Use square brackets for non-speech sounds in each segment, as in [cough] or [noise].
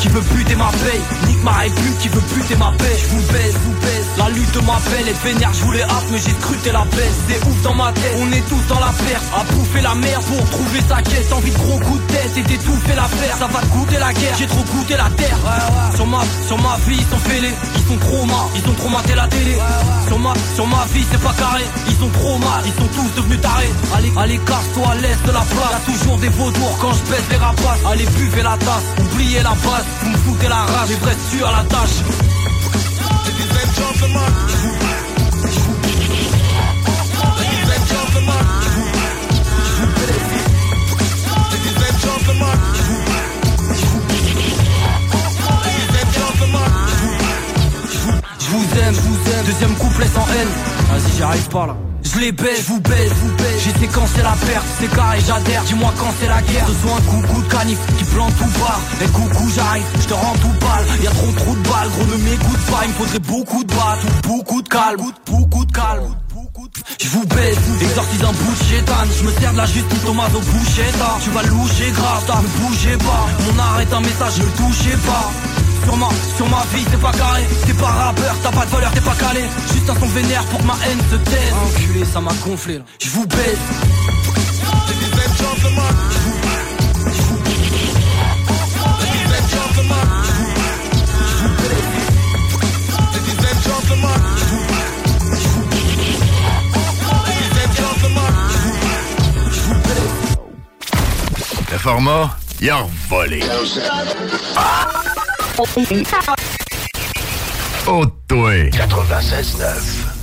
qui veut buter ma paye Nique ma réputation, qui veut buter ma paix. Je vous baise, vous baise, la lutte m'appelle Et vénère, je voulais hâte mais j'ai scruté la baisse. C'est ouf dans ma tête, on est tous dans la perte À bouffer la merde pour trouver sa quête Envie de gros coups de tête et d'étouffer l'affaire Ça va te goûter la guerre, j'ai trop goûté la terre. Sur ma, sur ma vie, ils sont fêlés. Ils sont trop mal, ils ont trop maté la télé. Sur ma, sur ma vie, c'est pas carré. Ils sont trop mal, ils sont tous devenus tarés. Allez, allez, casse-toi à l'est de la place. Y'a toujours des vautours quand je baisse les rapaces. Allez, buvez la tasse, oubliez la base Vous me foutez la rage et vous restez sur la tâche. Je vous aime, je vous aime. Deuxième couplet sans haine. Vas-y, j'y arrive pas là. Je les baise, vous baise, vous baise. J'ai séquencé la perte, c'est carré, j'adhère. Dis-moi quand c'est la guerre. Ce soit un coucou de canif qui plante tout bas. Et coucou, j'arrive, je te rends tout pâle. Y a trop trop de balles, gros, ne m'écoute pas. Il me faudrait beaucoup de battes ou beaucoup de calme. Beaucoup de calme. Je vous baise, exorcise un bout de Je me sers de la justice Thomas au bouchetta Tu vas loucher grave, ne bougez pas Mon art est un message, ne touchez pas sur ma, sur ma vie, t'es pas carré, t'es pas rappeur, t'as pas de valeur, t'es pas calé. Juste un son vénère pour ma haine se taise. Enculé, ça m'a gonflé là. Je vous baise. Le format, il a volé. Oh, toi. 96.9.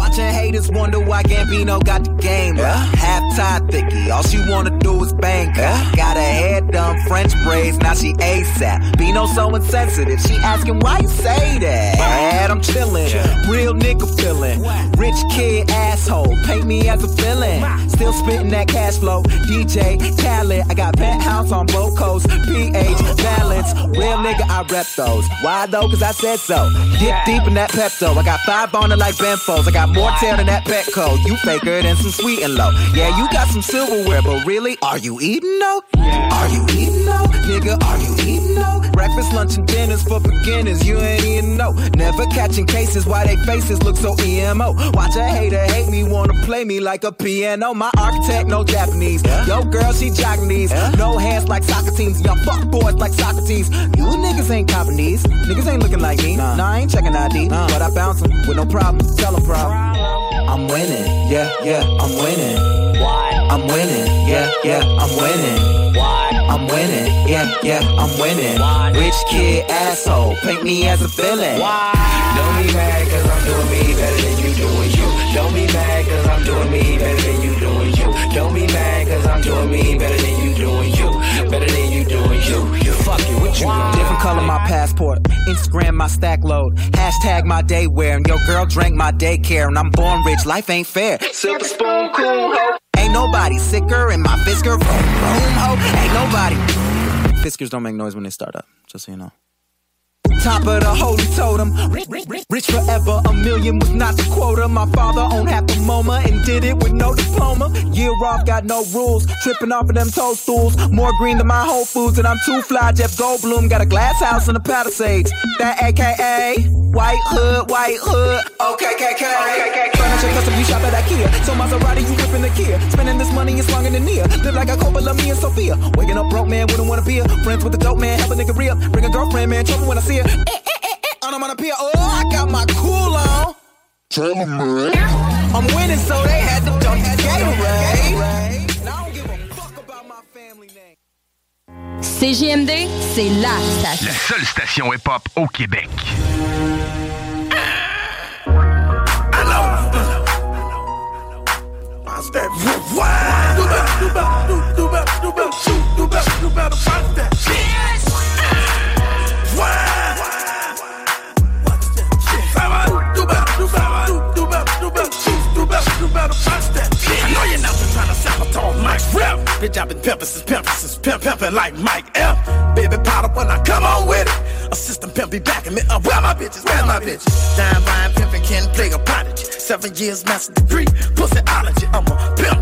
Watching haters wonder why Gambino got the game. Yeah. Half tie thicky, all she wanna do is bang. Yeah. Got her hair done, French braids, now she ASAP. Bino so insensitive, she asking why you say that. I'm chillin', real nigga feelin'. Rich kid asshole, paint me as a villain. Still spittin' that cash flow. DJ Khaled, I got penthouse on both coasts. PH [gasps] balance, real nigga, I rep those. Why though? Cause I said so. Dip deep in that Pepto. I got five on it like Benfos. I got more tail than that Petco. You faker than some sweet and low. Yeah, you got some silverware, but really, are you eating though? Are you eating though? Nigga, are you eating though? Breakfast, lunch, and dinners for beginners. You ain't eating no. Never catching cases why they faces look so emo. Watch a hater hate me, wanna play me like a piano. My architect, no Japanese. Yo, girl, she Japanese. No hands like soccer teams. Y'all fuck boys like Socrates. You niggas ain't copping these. Niggas ain't looking like me. Nah, I ain't checking ID. But I bounce 'em with no problem. Tell 'em problem. I'm winning. Yeah, yeah, I'm winning. Why? I'm winning. Yeah, yeah, I'm winning. Why? I'm winning. Yeah, yeah, I'm winning. Why? Rich kid asshole. Paint me as a villain. Why? Don't be mad cause I'm doing me better than you doing you. Don't be mad cause I'm doing me better than you doing you. Don't be mad cause I'm doing me better than you doing you. Better than you doing you. You fuck it, what you doing? Color my passport. Instagram my stack load. Hashtag my day wear. And your girl drank my daycare. And I'm born rich. Life ain't fair. Silver spoon, cool ho. Ain't nobody sicker in my Fisker room ho. Ain't nobody. Fiskers don't make noise when they start up. Just so you know. Top of the holy totem. Rich, forever. A million was not the quota. My father owned half the MoMA and did it with no diploma. Year off, got no rules. Tripping off of them toadstools. More green than my Whole Foods, and I'm too fly. Jeff Goldblum got a glass house in the Palisades. That AKA. White hood, white hood. Okay, okay. Furniture custom, you shop at IKEA. So Maserati, you whipping the Kia. Spending this money is longer than Nia. Live like a of me and Sophia. Waking up broke, man, wouldn't wanna be a friends with the dope man. Help a nigga re Bring a girlfriend, man, trouble when I see her. Eh, eh, eh, eh. I'm on a pier. Oh, I got my cool on. Tell them, man. I'm winning, so they had to dump Gatorade. CJMD, c'est la station. La seule station hip-hop au Québec. I know you're not just trying to sabotage Mike's rep. Bitch, I've been pimping since pimping since pimp pimpin' like Mike F. Baby powder when I come on with it. A system pimp be backing me up. Where my bitches? Where my bitches? Dime buying pimpin' can play a prodigy. Seven years master degree, pussyology. I'm a pimp,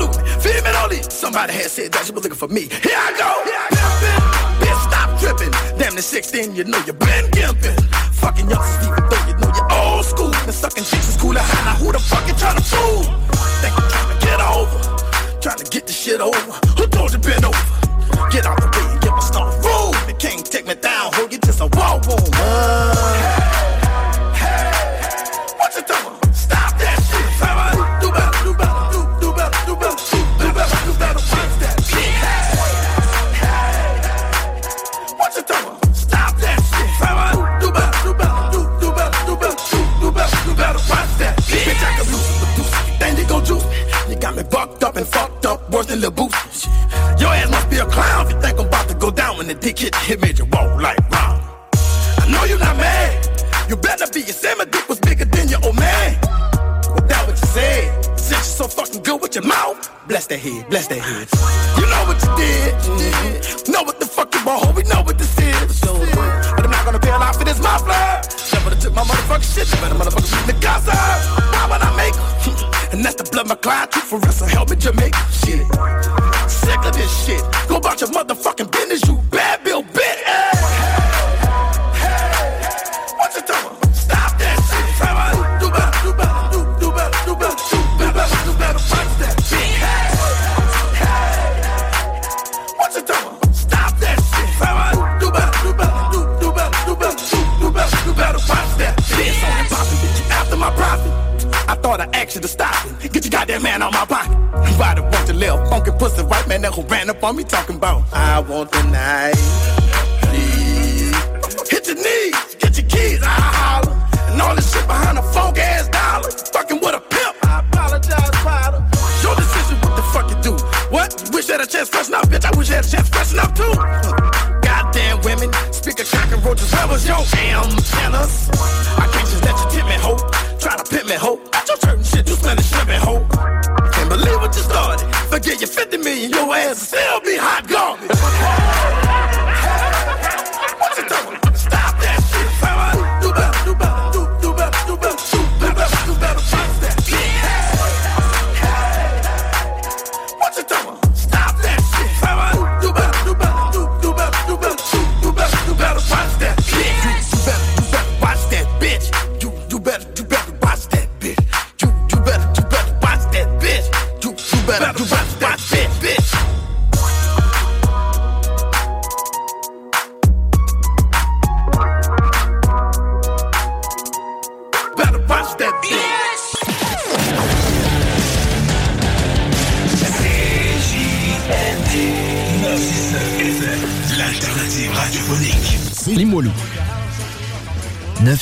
lose me. Feed me, don't. Somebody had said that she was looking for me. Here I go. Pimpin'. Bitch, stop trippin'. Damn, the 16, you know you been gimpin'. Fucking youngsters, even school. And sucking chicks is cool. Now who the fuck you to fool? Think you to get over? Trying to get the shit over. Who told you bend over? Get out the way and get my stuff roll. They can't take me down, hold you just a wall boom.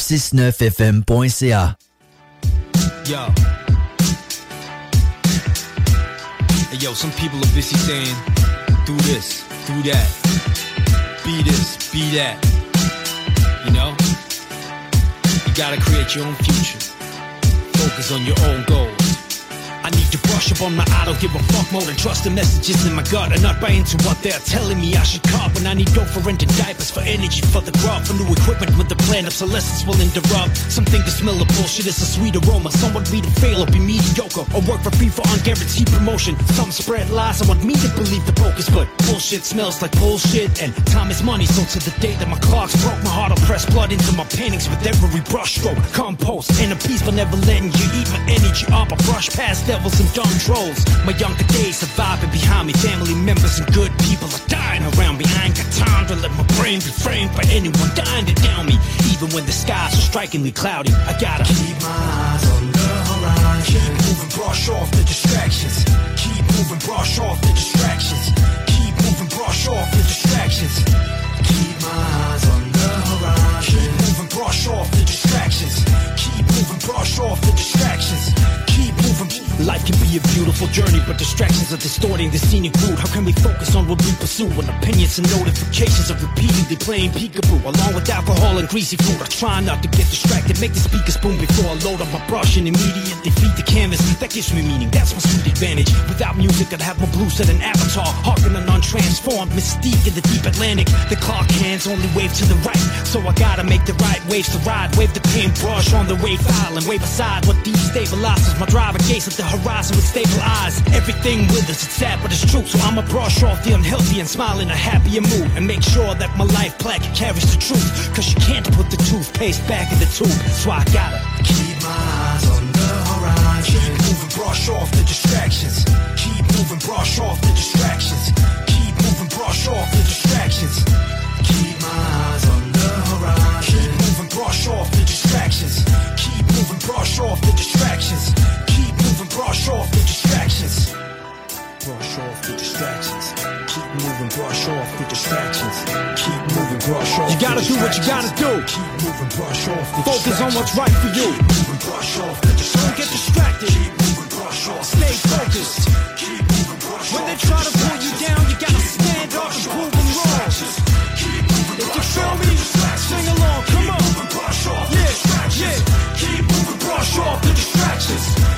969fm.ca Yo. Hey, yo, some people are busy saying, do this, do that, be this, be that. You know? You gotta create your own future. Focus on your own goals. I need to brush up on my I don't give a fuck more than trust the messages in my gut and not buy into what they're telling me I should cop when I need dough for renting diapers for energy for the crop for new equipment with the plan obsolescence will interrupt. Some think the smell of bullshit is a sweet aroma. Some want me to fail or be mediocre. Or work for free for unguaranteed promotion. Some spread lies I want me to believe the focus but bullshit smells like bullshit and time is money. So to the day that my clocks broke my heart will press blood into my paintings with every brushstroke compost and a piece for never letting you eat my energy up I brush past devils and dumb trolls. My younger days surviving behind me. Family members and good people are dying around me I ain't got time to let my brain be framed by anyone dying to down me even when the skies are strikingly cloudy I gotta keep my eyes on the horizon. Keep moving brush off the distractions. Keep moving brush off the distractions. Keep moving brush off the distractions. Keep my eyes on the horizon. Keep moving brush off the distractions. Keep moving brush off the distractions life can be a beautiful journey but distractions are distorting the scenic route. How can we focus on what we pursue? When opinions and notifications are repeatedly playing peekaboo along with alcohol and greasy food. I try not to get distracted make the speakers boom before I load up my brush and immediately feed the canvas. That gives me meaning. That's my sweet advantage. Without music I'd have my blue set an avatar. Harking an untransformed mystique in the deep Atlantic. The clock hands only wave to the right so I gotta make the right waves to ride. Wave the paintbrush on the wave file and wave aside. What destabilizes my driver gaze at the horizon with stable eyes. Everything with us it's sad but it's true. So I'ma brush off the unhealthy and smile in a happier mood. And make sure that my life plaque carries the truth. Cause you can't put the toothpaste back in the tube. So I gotta keep my eyes on the horizon. Keep moving brush off the distractions. Keep moving brush off the distractions. Keep moving brush off the distractions. Keep my eyes on the horizon. Keep moving brush off the distractions. Keep moving brush off the distractions brush off the distractions. Brush off the distractions. Keep moving brush off the distractions. Keep moving brush off you gotta do what you gotta do. Keep moving brush off the focus on what's right for you. Keep moving brush off the distractions. don't get distracted. Keep moving brush off stay focused. keep moving brush when they try to pull you down you gotta stand up and prove them wrong. if you feel me sing along. Come on. yeah yeah. Keep moving brush off the distractions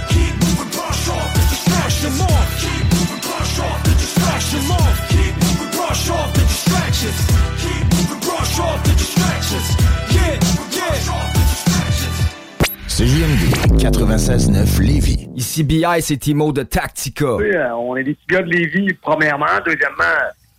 CJMD 96.9 Lévis. Ici BI, c'est Timo de Tactica. Sais, euh, on est des petits gars de Lévis, premièrement. Deuxièmement,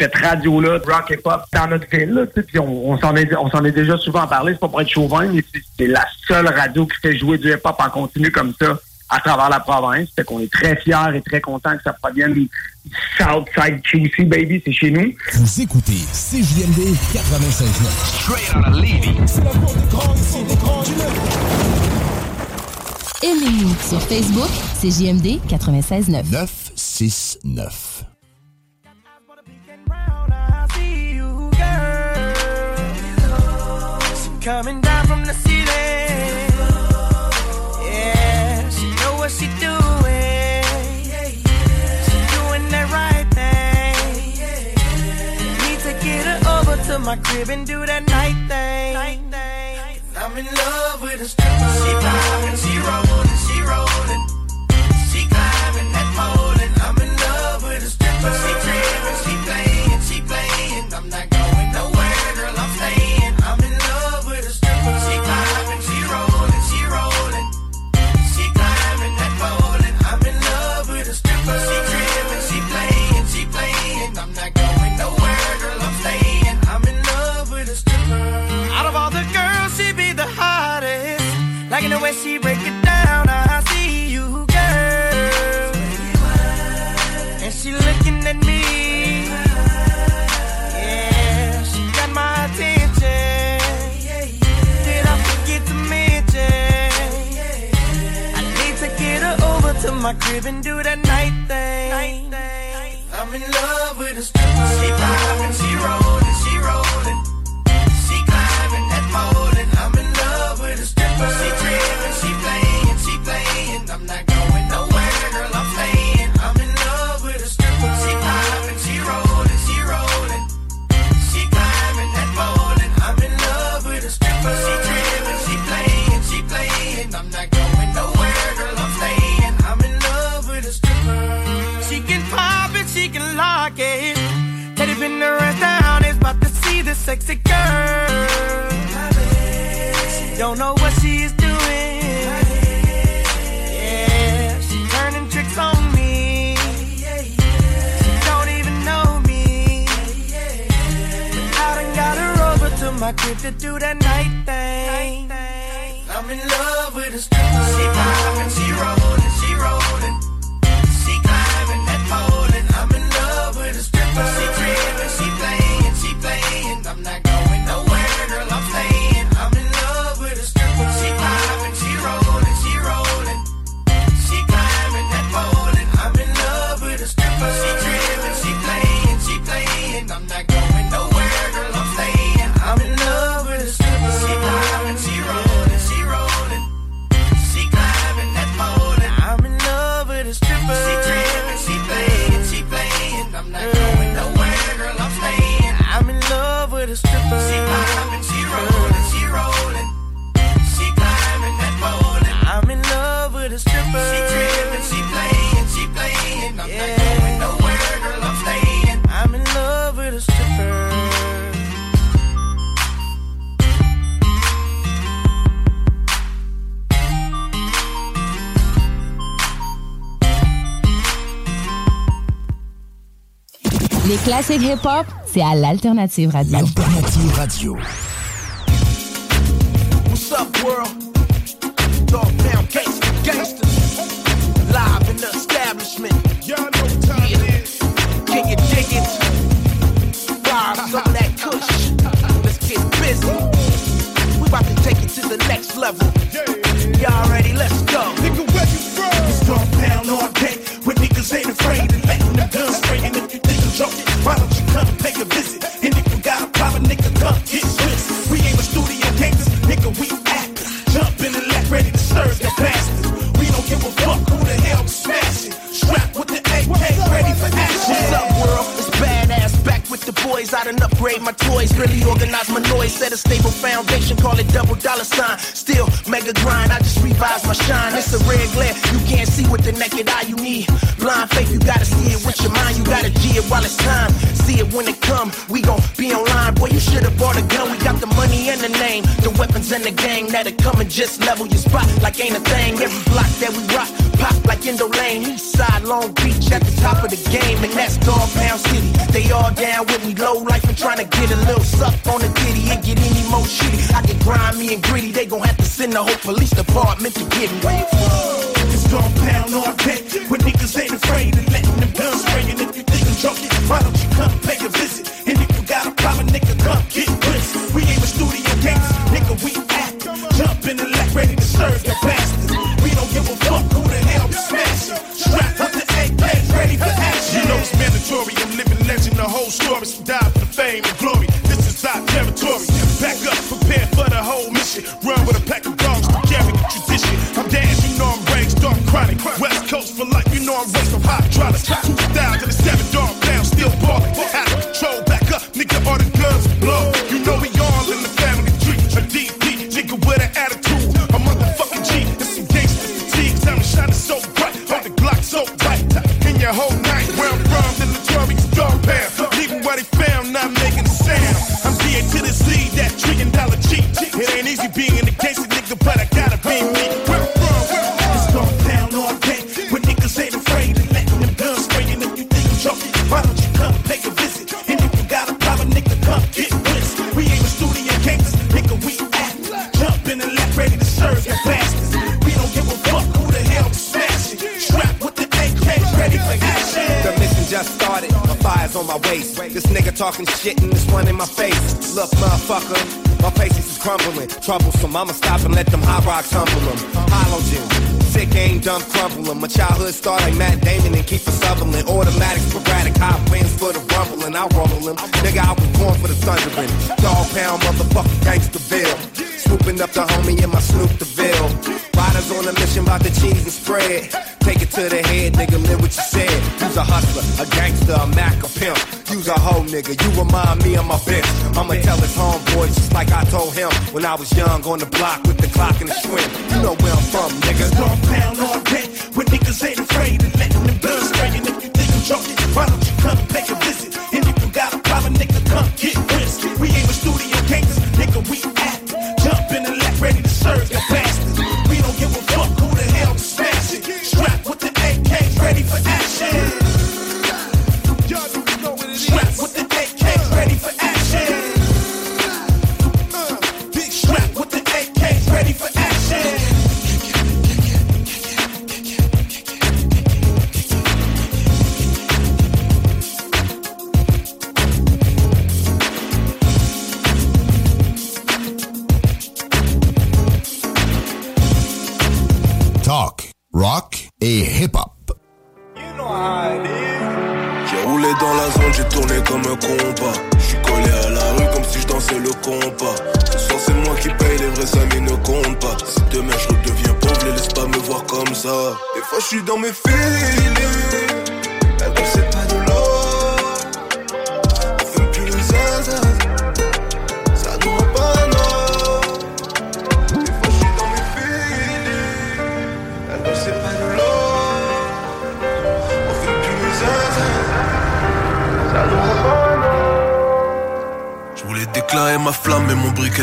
cette radio-là, de rock et pop, dans notre ville. Là, tu sais, puis on, on s'en est, on s'en est déjà souvent parlé, c'est pas pour être chauvin, mais c'est- c'est la seule radio qui fait jouer du hip-hop en continu comme ça à travers la province. Fait qu'on est très fiers et très contents que ça provienne du Southside QC, baby, c'est chez nous. Vous écoutez CJMD 96.9. Straight out of Levy. C'est la voix des grands ici, des grands du Aimez-nous sur Facebook, c'est JMD 96.9. 969. Coming down from the ceiling. Yeah, she know what she doing. She doing the right thing. Need to get her over to my crib and do that night thing. I'm in love with a stripper. She poppin', she rollin'. My crib and do that night thing. I'm in love with a stripper. Sexy girl. She don't know what she is doing. Yeah, she turning tricks on me. She don't even know me. But I done got her over to my crib to do that night thing. I'm in love with a stripper. She Les classiques hip-hop, c'est à l'Alternative Radio. Alternative Radio. What's up, world? Upgrade my toys, really organize my noise. Set a stable foundation, call it double dollar sign. Still mega grind, I just revise my shine. It's a red glare, you can't see with the naked eye. You need blind faith, you gotta see it with your mind. You gotta G it while it's time. See it when it come, we gon' be online. Boy, you should've bought a gun. We got the money and the name, the weapons and the gang that'll come and just level your spot like ain't a thing. Every block that we rock, pop like Indo Lane. East side, Long Beach at the top of the game, and that's Dog Pound City. They all down with me, low life and trying to get a little suck on the ditty. It get any more shitty. I get grimy and gritty. They gon' have to send the whole police department to get me. It's Dog Pound all day. When niggas ain't afraid of letting them guns spray. And if you think I'm joking, why don't you come pay a visit? And if you got a problem, nigga, come get this. We ain't a studio gangsters, nigga, we act. Jump in the left, ready to serve the bastards. We don't give a fuck who the hell we smashing. Strapped with the AK, ready for action. You know it's mandatory. I'm living. The whole story. Some die for the fame and glory. This is our territory. Back up, prepare for the whole mission. Run with a pack of dogs to carry the tradition. I'm Dan, you know I'm raised on chronic. West Coast for life, you know I'm raised styles and a seven dog down, still ballin'. Out of control, back up, nigga. All the guns blow. You know we all in the family tree. A DP, nigga with an attitude. A motherfucking G. And some gangster fatigue. Time to shine so bright. On the Glock so tight. In your whole being a gangster nigga, but I gotta be me. This nigga talking shit and this one in my face. Look, motherfucker, my face is crumbling. Troublesome, I'ma stop and let them hot rocks humble them. Halogen, sick aim, dumb crumble 'em. My childhood started like Matt Damon and keep Sutherland. Automatic, sporadic, hot winds for the rumbling. I rumble 'em. Nigga, I was born for the thundering. Dog pound, motherfucker, gangsterville. Swooping up the homie in my Snoop DeVille. Riders on a mission about the cheese and spread. Take it to the head, nigga, live what you said. You's a hustler, a gangster, a Mac, a pimp. You's a hoe, nigga, you remind me of my bitch. I'ma tell his homeboys just like I told him when I was young on the block with the clock and the swim. You know where I'm from, nigga. Pound all day. When niggas ain't afraid of letting them guns spray. And if you think I'm joking, why don't you come visit? And if a problem,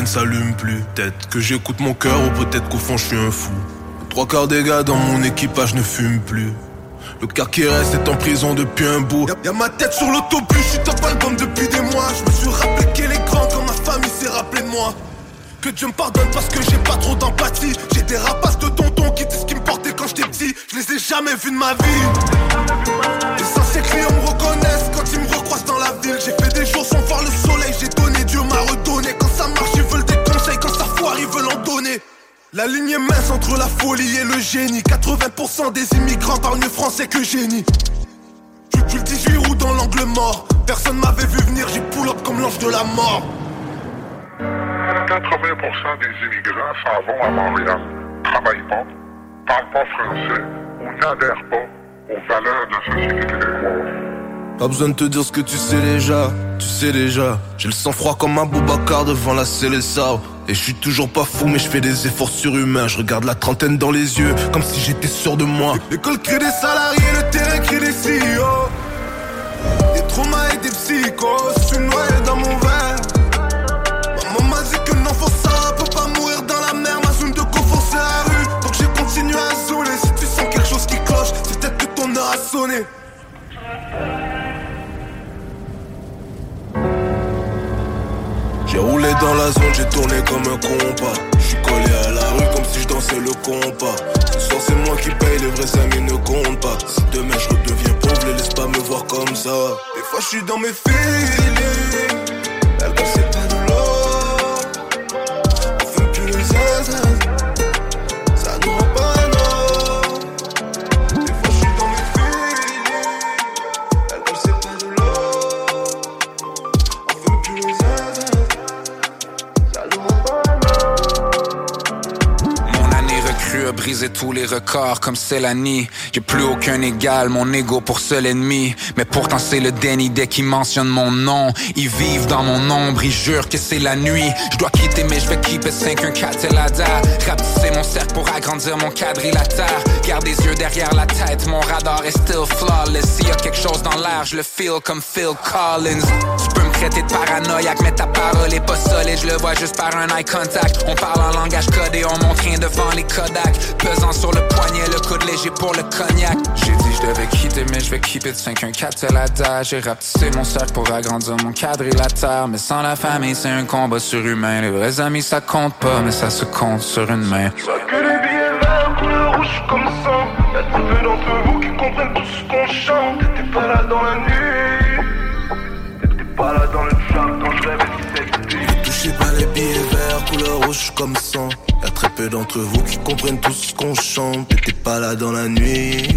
s'allume plus. Peut-être que j'écoute mon cœur, ou peut-être qu'au fond je suis un fou. Trois quarts des gars dans mon équipage ne fument plus. Le car qui reste est en prison depuis un bout. Y'a, ma tête sur l'autobus, je suis top album depuis des mois. Je me suis rappelé qu'elle est grande quand ma famille s'est rappelé de moi. Que Dieu me pardonne parce que j'ai pas trop d'empathie. J'ai des rapaces de tonton qui disent ce qui me portait quand j'étais petit. Je les ai jamais vus de ma vie. Les anciens clients me reconnaissent quand ils me recroisent dans la ville. J'ai fait des jours sans voir le soleil. J'ai La ligne est mince entre la folie et le génie. 80% des immigrants parlent mieux français que génie. Je suis le 18 août dans l'angle mort. Personne m'avait vu venir, j'ai pull up comme l'ange de la mort. 80% des immigrants s'en vont à Montréal, travaillent pas, parlent pas français ou n'adhèrent pas aux valeurs de la société québécoise. Pas besoin de te dire ce que tu sais déjà, tu sais déjà. J'ai le sang froid comme un Boubacar devant la Célessa. Et je suis toujours pas fou, mais je fais des efforts surhumains. Je regarde la trentaine dans les yeux, comme si j'étais sûr de moi. L'école crie des salariés, le terrain crie des CEO. Des traumas et des psychos, je suis noyé dans mon verre. Maman m'a dit que non, faut ça, peut pas mourir dans la mer. Ma zone de confort, c'est la rue. Donc j'ai continué à zouler. Si tu sens quelque chose qui cloche, c'est peut-être que ton heure a sonné. J'ai roulé dans la zone, j'ai tourné comme un compas. J'suis collé à la rue comme si je dansais le compas. Ce soir c'est moi qui paye, les vrais amis ne comptent pas. Si demain je redeviens pauvre, les laisse pas me voir comme ça. Des fois je dans mes filets. Brisé tous les records comme Célanie. J'ai plus aucun égal, mon ego pour seul ennemi. Mais pourtant c'est le déni dès qu'ils mentionnent mon nom. Ils vivent dans mon ombre, ils jurent que c'est la nuit. Je dois quitter mais je vais keep it 514 et la da. Rapetisser mon cercle pour agrandir mon quadrilatère. Garde les yeux derrière la tête, mon radar est still flawless. S'il y a quelque chose dans l'air, je le feel comme Phil Collins. Traiter de paranoïaque, mais ta parole est pas solide. Je le vois juste par un eye contact. On parle en langage codé, on montre rien devant les Kodak. Pesant sur le poignet, le coude léger pour le cognac. J'ai dit je devais quitter, mais je vais keep it 514 à la date. J'ai rapetissé mon cercle pour agrandir mon quadrilatère. Mais sans la famille, c'est un combat surhumain. Les vrais amis, ça compte pas, mais ça se compte sur une main. Que les billets verts, couleur rouge comme sang. Y'a trop peu d'entre vous qui comprennent tout ce qu'on chante. T'étais pas là dans la nuit. Billets verts, couleur rouge comme sang. Y'a très peu d'entre vous qui comprennent tout ce qu'on chante. T'étais pas là dans la nuit.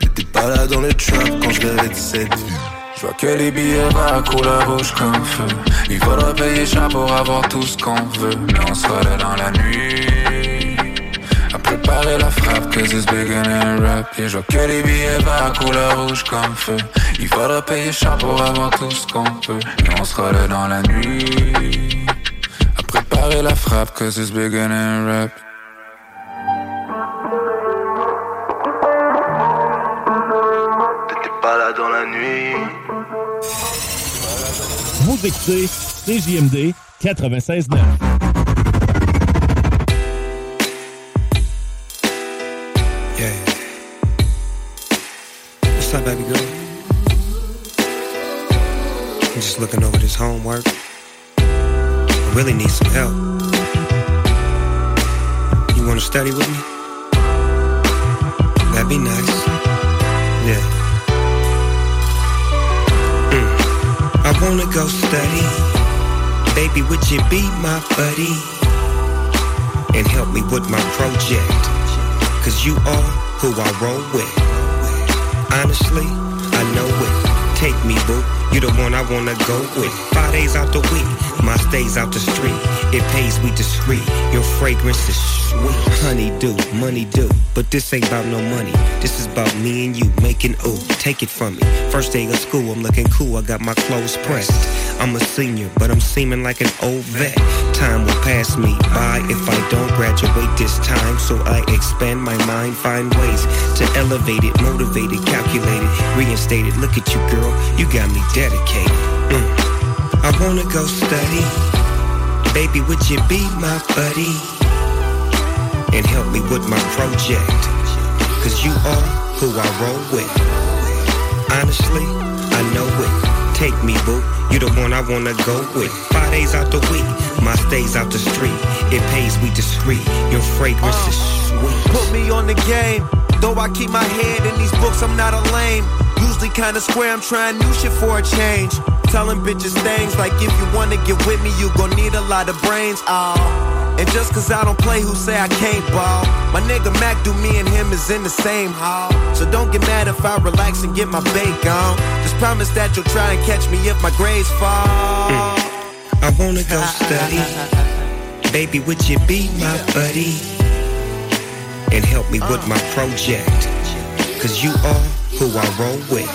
T'étais pas là dans le trap quand je rêvais de cette vie. Je vois que les billets verts couleur rouge comme feu. Il faudra payer cher pour avoir tout ce qu'on veut. Mais on sera là dans la nuit. À préparer la frappe, cause it's than rap. Et je vois que les billets verts couleur rouge comme feu. Il faudra payer cher pour avoir tout ce qu'on veut. Mais on sera là dans la nuit. À préparer la frappe, cause it's bigger than rap. T'étais pas là dans la nuit. Vous écoutez CJMD 96.9. Yeah. What's up, baby girl? I'm just looking over this homework. Really need some help. You wanna study with me? That'd be nice. Yeah. Mm. I wanna go study. Baby, would you be my buddy? And help me with my project. Cause you are who I roll with. Honestly, I know it. Take me, boo. You the one I wanna go with. Five days out the week, my stays out the street. It pays we discreet. Your fragrance is. Honey do, money do. But this ain't about no money. This is about me and you making ooh. Take it from me. First day of school, I'm looking cool. I got my clothes pressed. I'm a senior, but I'm seeming like an old vet. Time will pass me by if I don't graduate this time. So I expand my mind, find ways to elevate it, motivate it, calculate it, reinstate it. Look at you, girl, you got me dedicated. Mm. I wanna go study. Baby, would you be my buddy? And help me with my project. Cause you are who I roll with. Honestly, I know it. Take me, boo. You the one I wanna go with. Five days out the week, my stays out the street. It pays we discreet. Your fragrance is sweet. Put me on the game. Though I keep my head in these books, I'm not a lame. Usually kinda square, I'm trying new shit for a change. Telling bitches things like if you wanna get with me, you gon' need a lot of brains. Oh. And just cause I don't play, who say I can't ball? My nigga Mac do me and him is in the same hall. So don't get mad if I relax and get my bake on. Just promise that you'll try and catch me if my grades fall. Mm. I wanna go study. Baby, would you be my buddy? And help me with uh. my project. Cause you are who I roll with.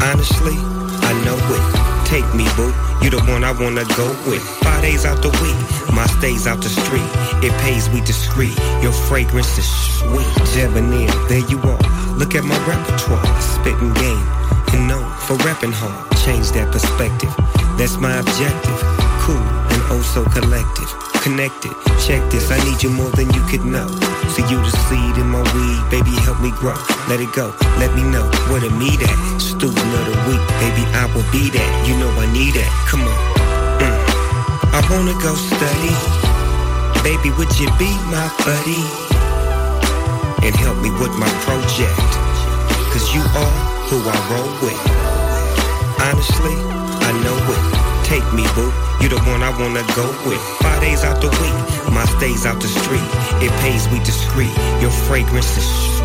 Honestly, I know it. Take me, boo. You the one I wanna go with. Five days out the week, my stays out the street. It pays we discreet. Your fragrance is sweet. Debonair, there you are. Look at my repertoire. Spitting game. And known for repping hard. Change that perspective. That's my objective. Cool and oh so collective. Connected. Check this, I need you more than you could know. See you the seed in my weed, baby, help me grow. Let it go, let me know where to meet at. Student of the week, baby, I will be that. You know I need that. Come on. Mm. I wanna go study. Baby, would you be my buddy? And help me with my project. Cause you are who I roll with. Honestly, I know it. Take me, boo. You the one I wanna go with. Five days out the week, my stays out the street. It pays we discreet. Your fragrance is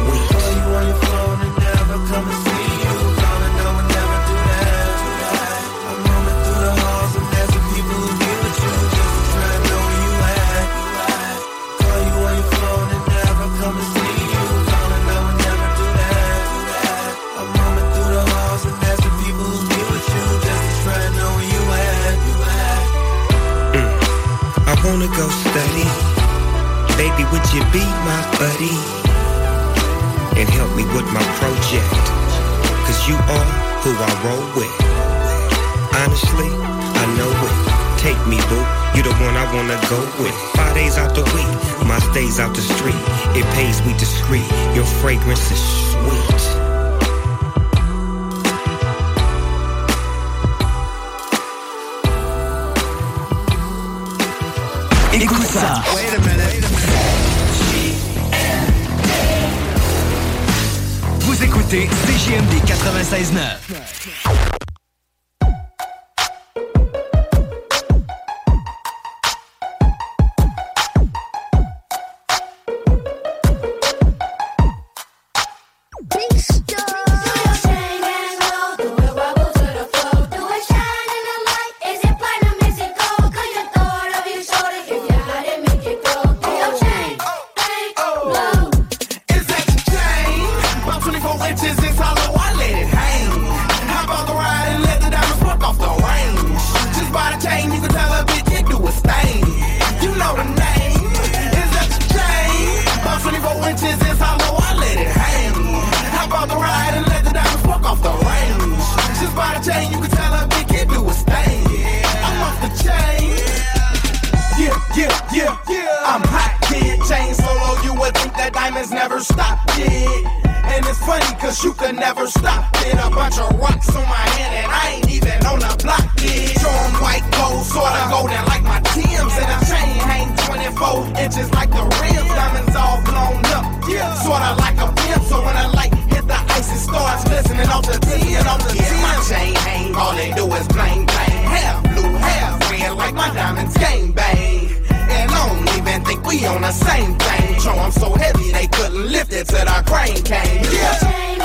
would you be my buddy? And help me with my project. Cause you are who I roll with. Honestly, I know it. Take me, boo. You the one I wanna go with. Five days out the week, my stays out the street. It pays we discreet. Your fragrance is sweet. Écoute ça. Vous écoutez CJMD 96.9. diamonds never stop, kid. And it's funny cause you could never stop it. A bunch of rocks on my hand and I ain't even on the block. Show 'em white gold, sorta golden like my Tim's. And the chain hang 24 inches like the rims. Diamonds all blown up, yeah. Sorta like a pimp. So when I light hit the ice, it starts glistening off the T and off the tin. My chain hang, all they do is bling we on the same thing. Show I'm so heavy they couldn't lift it till the crane came. Yeah.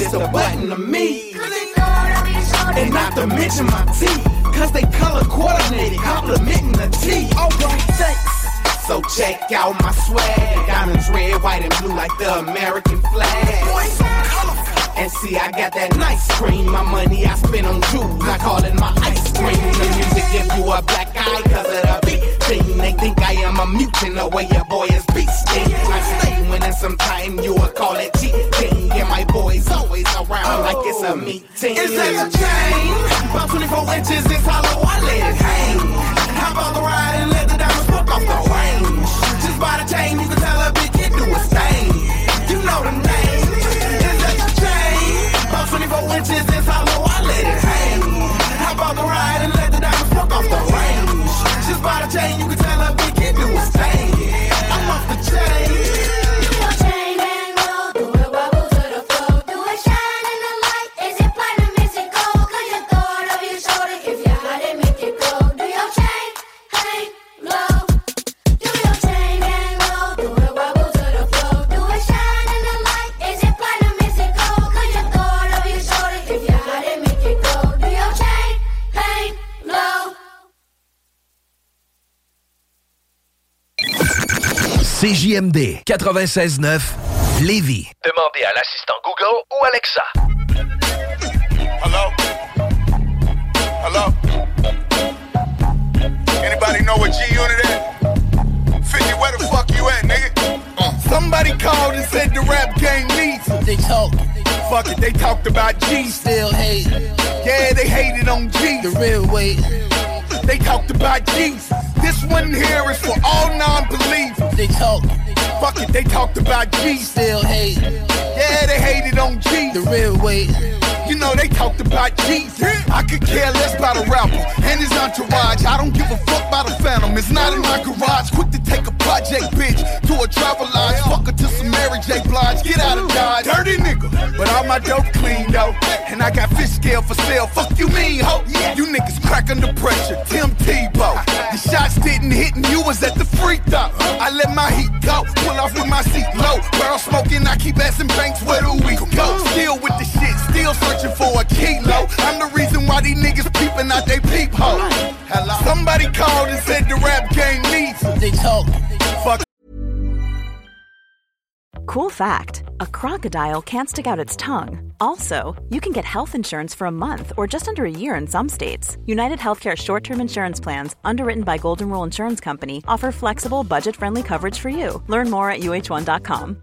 Just a button to me. And not to mention my teeth, cause they color coordinated, complimenting the teeth. Alright, thanks. So check out my swag. Diamonds red, white, and blue like the American flag. And see, I got that nice cream. My money I spend on jewels. I call it my ice cream. The music give you a black eye cause of the beat thing. They think I am a mutant the way your It's like a chain, about 24 inches, it's hollow. CJMD 96.9 Lévis. Demandez à l'assistant Google ou Alexa. Hello? Hello? Anybody know what G Unit at? 50, where the fuck you at, nigga? Somebody called and said the rap game needs it. They talk. Fuck it, they talked about G. Still hate. Yeah, they hated on G. The real way. They talked about Jesus. This one here is for all non-believers. They talk. Fuck it, they talked about G. Still hate. Yeah, they hated on G. The real way. You know they talked about Jesus. I could care less about a rapper and his entourage. I don't give a fuck about a phantom. It's not in my garage. Quick to take a project bitch to a travel lodge. Fuck her to some Mary J. Blige. Get out of Dodge. Dirty nigga. But all my dope clean though. And I got fish scale for sale. Fuck you mean, ho? You niggas crack under pressure. Tim Tebow. The shots didn't hit and you was at the free throw. I let my heat go. Pull off with my seat low. Barrel smoking. I keep asking banks where do we go? Still with the shit. Still searching for a kilo. I'm the reason why these niggas peeping out they peephole. Hello. Somebody called and said the rap game needs it. They talk. Fuck. Cool fact a crocodile can't stick out its tongue. Also, you can get health insurance for a month or just under a year in some states. United Healthcare short term insurance plans, underwritten by Golden Rule Insurance Company, offer flexible, budget friendly coverage for you. Learn more at uhone.com.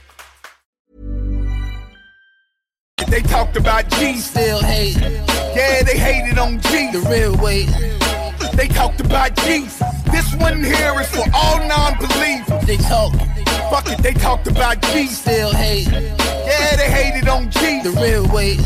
They talked about G. Still hate. Yeah, they hated on G. The real way. They talked about Jesus. This one here is for all non-believers. They talk. Fuck it, they talked about G. Still hate. Yeah, they hated on G. The real way.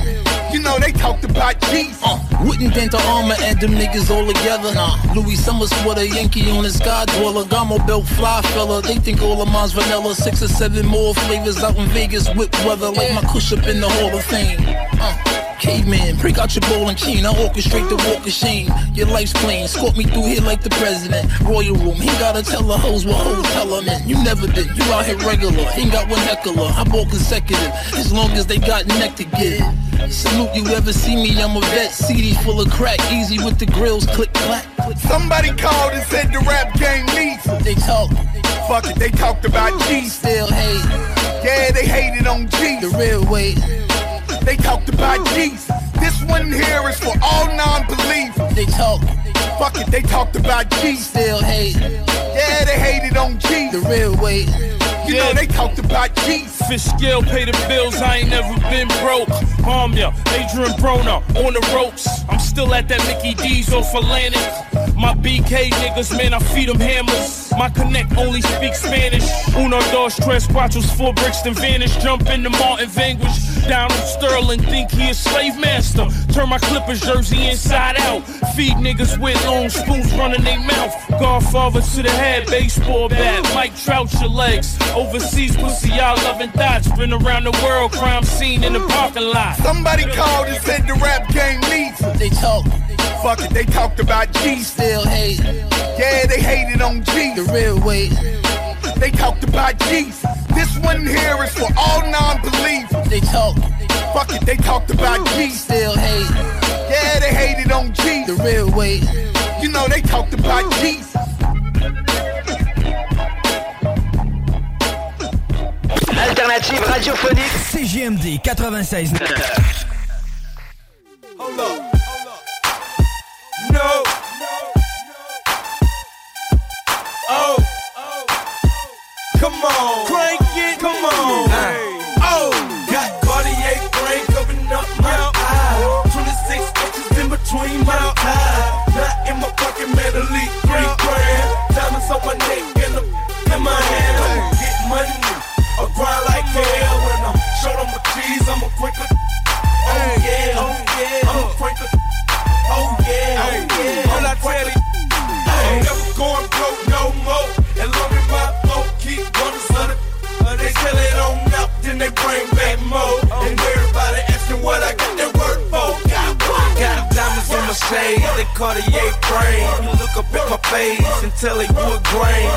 You know they talked about Jesus. Uh, wouldn't bend the armor and them niggas all together. Nah. Louis Summers sweater, Yankee on his sky dweller. Gamo belt, fly fella. They think all of mine's vanilla. Six or seven more flavors out in Vegas with weather. Like my kush up in the Hall of Fame. Uh. Caveman, break out your ball and chain. I orchestrate the walk of shame. Your life's plain. Escort me through here like the president. Royal room, he gotta tell the hoes what hoes tell her, man. You never did, you out here regular. Ain't got one heckler. I ball consecutive, as long as they got neck to give. Salute you ever see me, I'm a vet. CD full of crack, easy with the grills, click clack. Somebody called and said the rap game needs it. They talk. Fuck it, they talked about G. Still hate. Yeah, they hated on G. The real way. They talked about Jesus. This one here is for all non-believers. They talk. Fuck it, they talked about G. Still hate. Yeah, they hated on G. The real way. You know they talked about G's. Fish scale pay the bills, I ain't never been broke. Harm ya, Adrien Broner on the ropes. I'm still at that Mickey D's off Atlantic. My BK niggas, man, I feed them hammers. My connect only speaks Spanish. Uno, dos, tres, cuatros, four bricks, then vanish. Jump into Martin Vanquish. Donald Sterling, think he a slave master. Turn my Clippers jersey inside out. Feed niggas with long spoons running their mouth. Godfather to the head, baseball bat. Mike Trout your legs. Overseas pussy, y'all loving thoughts. Been around the world, crime scene in the parking lot. Somebody called and said the rap game needs us. They talk. Fuck it, they talked about G. Still hate. Yeah, they hated on G. The real way. They talked about G's. This one here is for all non-believers. They talk. Fuck it, they talked about G. Still hate. Yeah, they hated on G. The real way. You know they talked about G's. Alternative radiophonique CJMD 96. Hold up. No. Oh. Come on. Crank it. Come on. Oh. Got Cartier brain covering up my eye. 26 inches in between my thighs. Not in my pocket, elite three grand. Diamonds on my neck and the in my hand. I'ma get money. I grind like hell. When I'm short on my cheese, I'm a shade, they Cartier brain. You look up at my face and tell they wood grain.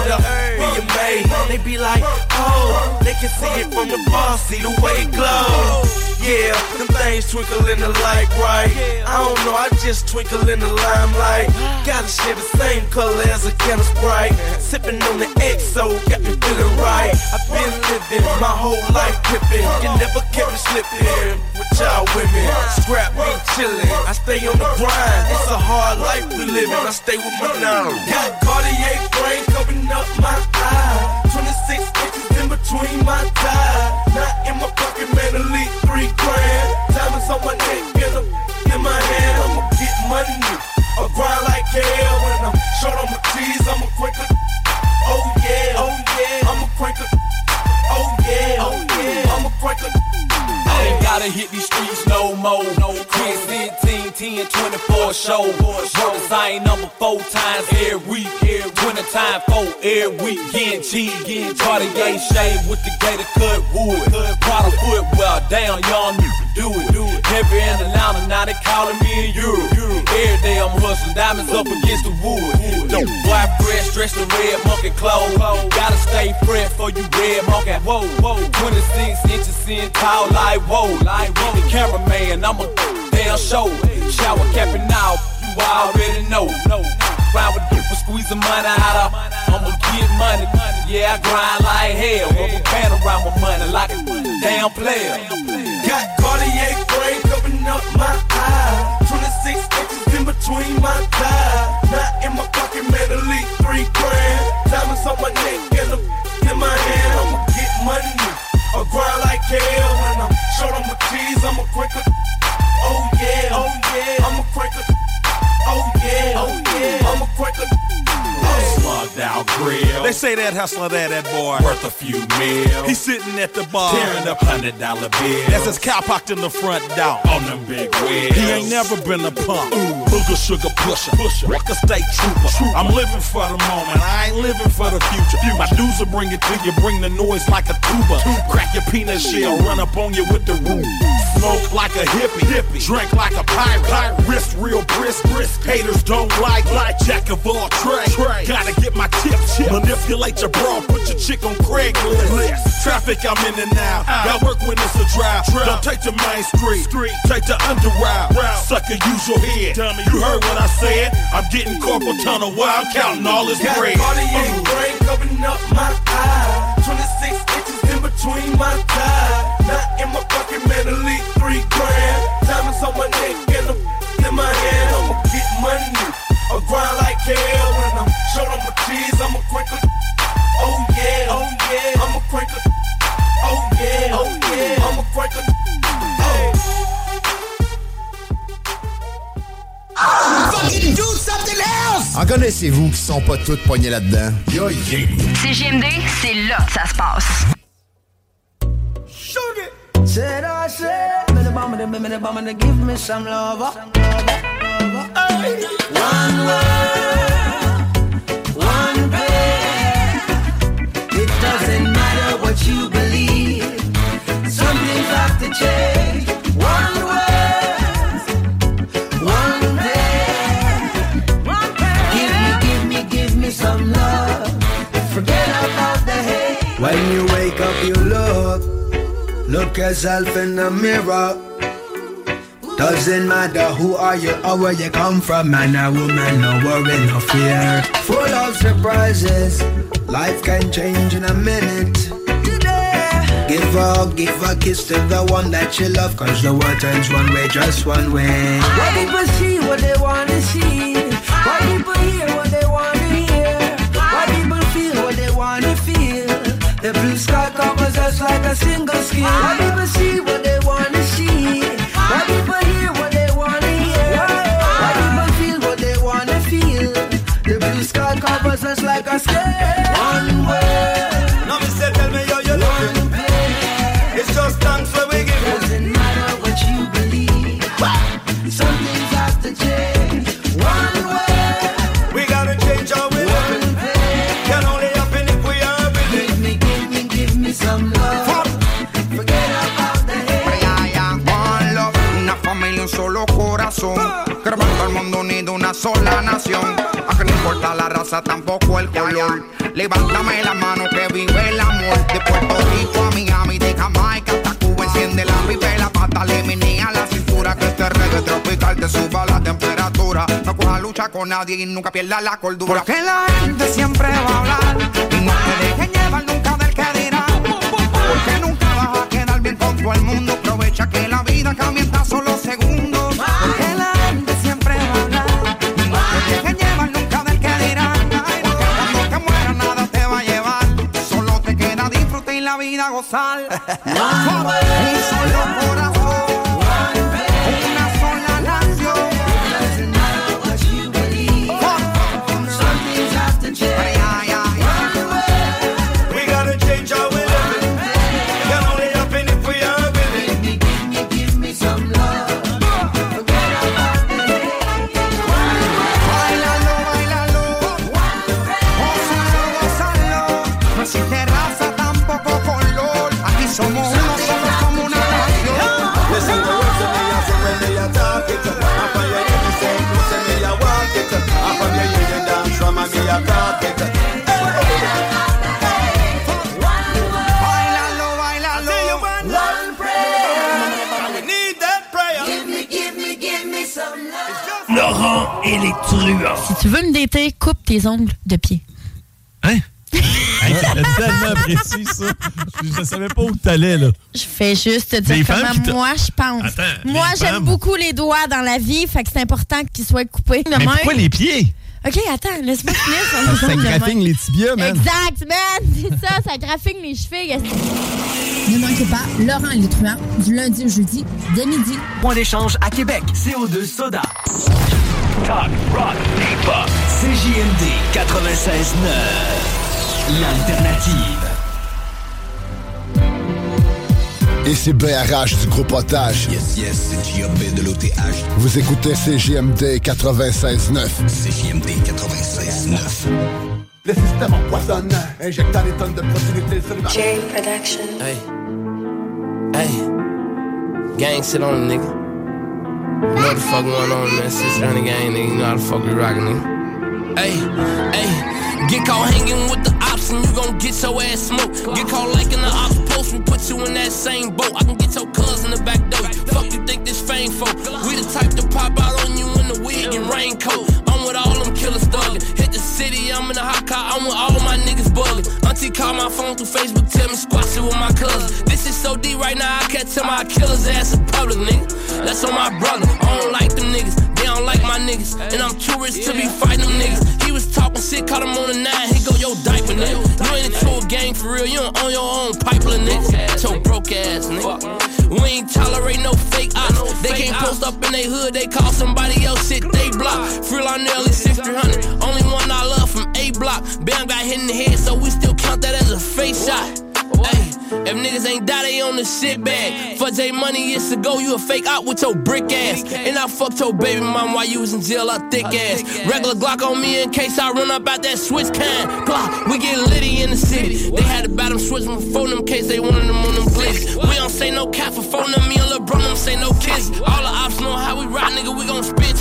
Be amazed. They be like, oh, they can see it from the bar, see the way it glows. Yeah, them things twinkle in the light, right? I don't know, I just twinkle in the limelight. Gotta share the same color as a can of Sprite. Sipping on the XO, got me feeling right. I've been living my whole life pippin'. You never kept me slipping with y'all women. Scrap me chillin'. I stay on the grind. It's a hard life we living. I stay with my now. Got Cartier brain covering up my eye. 26 inches in between my thighs. Not in my pocket, man, elite three grand. Diamonds on my neck and a, in my hand. I'ma get money. I grind like hell. When I'm short on my cheese, I'm a quicker. Oh yeah, oh yeah, I'm a quicker. Oh yeah, oh yeah, I'm a quicker. Ain't gotta hit these streets no more. No Chris 15, 10, 24 show. Work the same number four times every week. Winter time four every week. Getting cheese, getting Cartier shade with the gator cut wood. Prada footwear, damn young nigga do it. Do it. Never in Atlanta, now they calling me in Europe. Every day I'm hustling diamonds up against the wood. No boy fresh, dressed in red monkey clothes. Gotta stay fresh for you red monkey. Whoa, whoa. 26 inches in tall, like whoa. Like whoa. The cameraman, I'm a damn show. Shower capping off, you already know. No. Grind with people, squeezing money out of. I'ma get money. Yeah, I grind like hell. Rubber band around my money like a damn player. Got Cartier brain covering up my eye. 26 inches in between my thighs. Not in my pocket, man, elite three grand. Diamonds on my neck and a, in my hand. I'ma get money. I grind like hell. When I'm short on my cheese, I'm a quicker. Oh yeah, oh yeah, I'm a quicker. Oh yeah, oh yeah, I'm a quicker. Slugged out grill. They say that hustler there, that boy, worth a few mil. He's sitting at the bar, tearing up hundred dollar bills. That's his cow parked in the front door on them big wheels. He ain't never been a punk. Ooh, booger sugar pusher, pusher, a state trooper. I'm living for the moment. I ain't living for the future. My dudes will bring it to you, bring the noise like a tuba. Crack your peanut shell, run up on you with the roof. Smoke like a hippie, hippie. drink like a pirate. pirate. Wrist real brisk, brisk. Haters don't like, like jack of all trades. Gotta get my tips, manipulate your bra, put your chick on Craigslist. Traffic, I'm in and out. Ah. Got work when it's a drive. Don't take the main street, street. take the under route. Sucker, use your head. You heard what I said. I'm getting corporal tunnel while I'm counting all this Got bread. Cartier brain covering up my eye. 26 inches in between my thighs. Not in my pocket, man, elite three grand. Diamonds on my neck and a, in my hand. I ah! En connaissez-vous qui sont pas toutes poignées là-dedans? Yo, yeah. CGMD, c'est là que ça se passe. Look. Look yourself in the mirror. Doesn't matter who are you or where you come from, man or woman, no worry, no fear. Full of surprises, life can change in a minute. Today. Give a hug, give a kiss to the one that you love, cause the world turns one way, just one way. Why people see what they wanna see? Why people hear what they wanna hear? Why people feel what they wanna feel? The blue sky covers us like a single skin. Why people see what sola nación. A que no importa la raza, tampoco el color. Levántame la mano que vive el amor. De Puerto Rico a Miami, de Jamaica hasta Cuba. Enciende la pipa y la pata, le menea la cintura. Que este reggae tropical te suba la temperatura. No coja lucha con nadie y nunca pierda la cordura. Porque la gente siempre va a hablar. Y no te dejen llevar nunca del que dirá. Porque nunca vas a quedar bien con todo el mundo. Aprovecha que la vida cambia solo colosal. [laughs] Les truands. Si tu veux me dater, coupe tes ongles de pied. Hein? [laughs] Hey, tellement précis, ça. Je, je savais pas où t'allais, là. Je fais juste te dire comment moi je pense. Attends, moi, j'aime femmes- beaucoup les doigts dans la vie, fait que c'est important qu'ils soient coupés de Mais pourquoi les pieds? Ok, attends, laisse-moi finir sur Ça de même. les tibias, man. Exact, man! C'est ça, ça graphine les chevilles. Ne manquez pas Laurent et les truands du lundi au jeudi dès midi. Point d'échange à Québec. CO2 Soda. Talk, rock, hip-hop. CJMD 96.9. L'alternative. Et c'est BRH du groupe Otage. Yes, yes, c'est J.A.B. de l'OTH. Vous écoutez CJMD 96.9. CJMD 96.9. Le système empoisonne, injectant des tonnes de protéines sur le J Production. Hey. Hey. Gang shit on a nigga. You know what the fuck going on, man. Sister on the gang, nigga. You know how the fuck we rockin', nigga. Hey, hey. Get caught hanging with the ops and you gon' get your ass smoked. Get caught liking the ops post, we put you in that same boat. I can get your cuz in the back door. Fuck you think this fame for? We the type to pop out on you in the wig and raincoat. I'm with all them killers thuggin'. Hit the city, I'm in a hot car, I'm with all my niggas buggin'. Auntie call my phone through Facebook, tell me squash it with my cousins. This is so deep right now, I can't tell my killers ass in public, nigga. That's on my brother. I don't like them niggas, don't like my niggas. And I'm too rich to be fighting them niggas. He was talking shit, caught him on the nine, he go, yo, diaper, nigga. You ain't into a gang for real, you don't own your own pipeline, nigga. So broke ass, nigga. We ain't tolerate no fake ops. They can't post up in they hood, they call somebody else shit, they block. Free Larnell is 6300. Only one I love from A block. Bam got hit in the head, so we still count that as a face shot. If niggas ain't die, they on the shit bag. For J money it's years ago, you a fake out with your brick ass. And I fucked your baby mom while you was in jail, I thick ass. Regular Glock on me in case I run up out that switch kind. Glock, we get litty in the city. They had to buy them switch from phone them case they wanted them on them places. We don't say no cap for phone them, me and LeBron them say no kiss. All the ops know how we ride, nigga. We gon' spit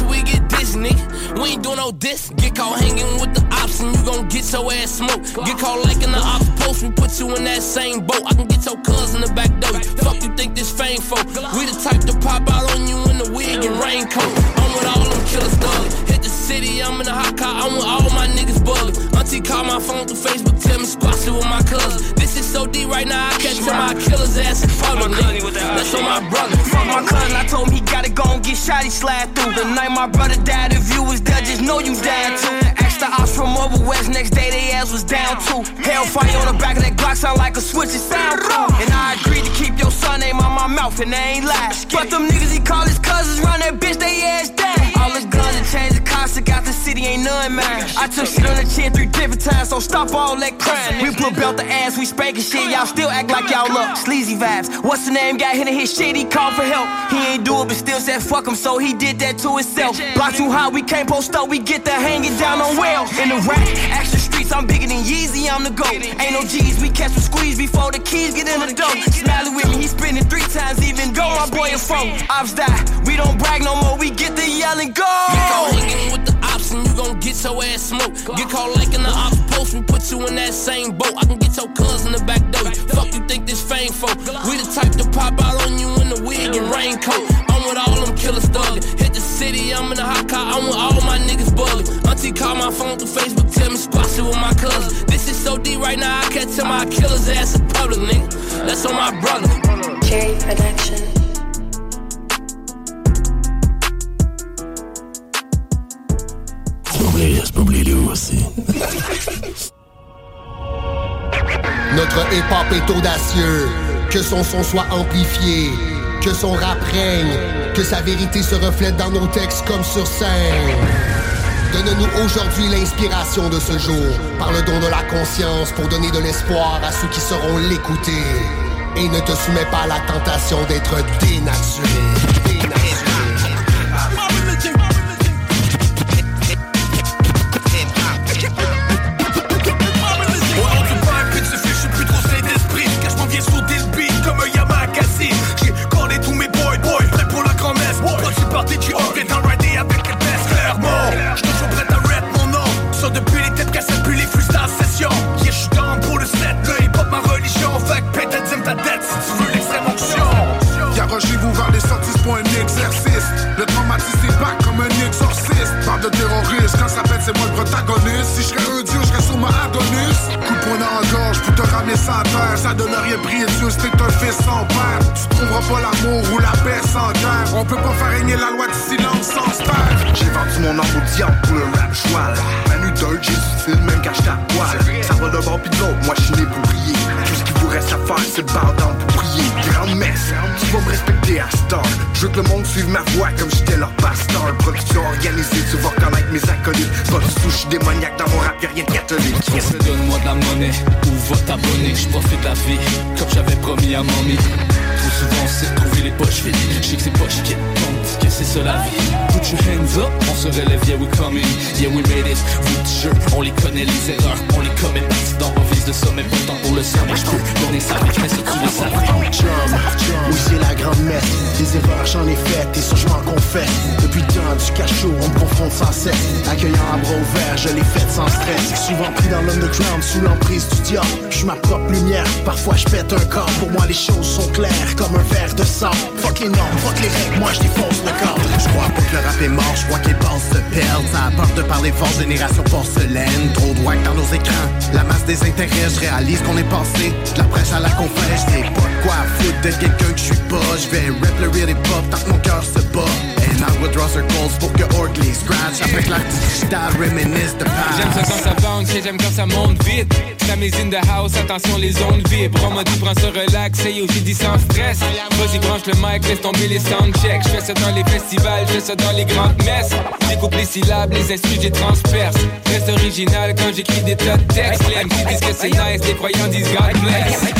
nigga. We ain't doing no diss. Get caught hanging with the ops and you gon' get your ass smoked. Get caught like in the ops post, we put you in that same boat. I can get your cousin in the back door. Fuck you think this fame for? We the type to pop out on you in the wig and raincoat. I'm with all them killers thugs. Hit the city, I'm in a hot car. I'm with all my niggas bullet. Auntie call my phone through Facebook, tell me squash it with my cousin. This is so deep right now, I can't tell my killer's ass in public. nigga. That's on my brother. Fuck my cousin, I told him he gotta go and get shot, he slide through. The night my brother died, if you was there, just know you died too. Asked the ops from over west, next day they ass was down too. Hellfire on the back of that Glock sound like a switch, it sound. And I agreed to keep your son name on my mouth, and they ain't lie. But them niggas he call his cousins, run that bitch, they ass down. All his guns and chains and cops, got the city, ain't none mine. I took shit on the chin three different times, so stop all that crime. We put belt the ass, we spanking shit, y'all still act like y'all up. Sleazy vibes. What's the name? Got hit in his shit, he called for help. He ain't do it, but still said fuck him, so he did that to himself. Block too high, we can't post up, we get the hanging down on wells. In the rack, action streets, I'm bigger than Yeezy, I'm the GOAT. Ain't no G's, we catch some squeeze before the keys get in the dough. Smiley with me, he spinning three times, even though my boy a phone. Ops die, we don't brag no more, we get the yell and go. Get caught hanging with the ops and you gon' get your ass smoked. Get caught like in the ops post, we put you in that same boat. I can get your cousin in the back door. Fuck you think this fame for? We the type to pop out on you in the wig and raincoat. I'm with all them killers thuggin'. Hit the city, I'm in a hot car. I'm with all my niggas buggin'. Auntie call my phone through Facebook, tell me squash it with my cousin. This is so deep right now, I can't tell my killer's ass in public, nigga. That's on my brother. Cherry Production. C'est pas oublié lui aussi. Notre hip-hop est audacieux, que son son soit amplifié, que son rap règne, que sa vérité se reflète dans nos textes comme sur scène. Donne-nous aujourd'hui l'inspiration de ce jour, par le don de la conscience pour donner de l'espoir à ceux qui sauront l'écouter. Et ne te soumets pas à la tentation d'être dénaturé. dénaturé. Down pour prier Grande messe, tu vas me respecter à star Je veux que le monde suive ma voix comme j'étais leur pasteur. Production organisée, tu vas reconnaître mes acolytes. Pas tout, j'suis démoniaque dans mon rap, y'a rien de catholique. Donne-moi de la monnaie. Ou va t'abonner. J'profite de la vie. Comme j'avais promis à mamie. Trop souvent c'est de trouver les poches vides. J'sais que c'est poches qui que c'est ça la vie. Put your hands up, on se relève, yeah we coming. Yeah we made it. Vous t-shirt, on les connaît les erreurs, on les commet. Dans nos vies de sommet. Pourtant pour le sommet, j'peux donner sa vie, mais ça tu le savais. Oui c'est la grande messe Des erreurs j'en ai faites et ça je m'en confesse. Depuis le temps du cachot on me confronte sans cesse. Accueillant à bras ouverts je l'ai faite sans stress. Souvent pris dans l'underground sous l'emprise du diable. Je ma propre lumière. Parfois je pète un corps. Pour moi les choses sont claires comme un verre de sang. Fuck les normes, fuck les règles, moi je défonce le corps Je crois pas que le rap est mort, je crois les bases se perdent. Ça a peur de parler fort, génération porcelaine. Trop droit dans nos écrans, la masse des intérêts Je réalise qu'on est passé, de la presse à la confesse. Je sais pas de quoi foutre d'être quelqu'un que je suis pas. Je vais rap le real hip hop tant que mon cœur se bat J'aime ça quand ça banque et j'aime quand ça monte vite. Mise in the house, attention les zones vibrent. On m'a dit prends ça relax, et j'ai dit sans stress. Vas-y branche le mic, laisse tomber les soundchecks Je fais ça dans les festivals, je fais ça dans les grandes messes. J'écoute les syllabes, les instruments, j'ai transperce. Reste original quand j'écris des tas de textes. Les MC disent que c'est nice, les croyants disent God bless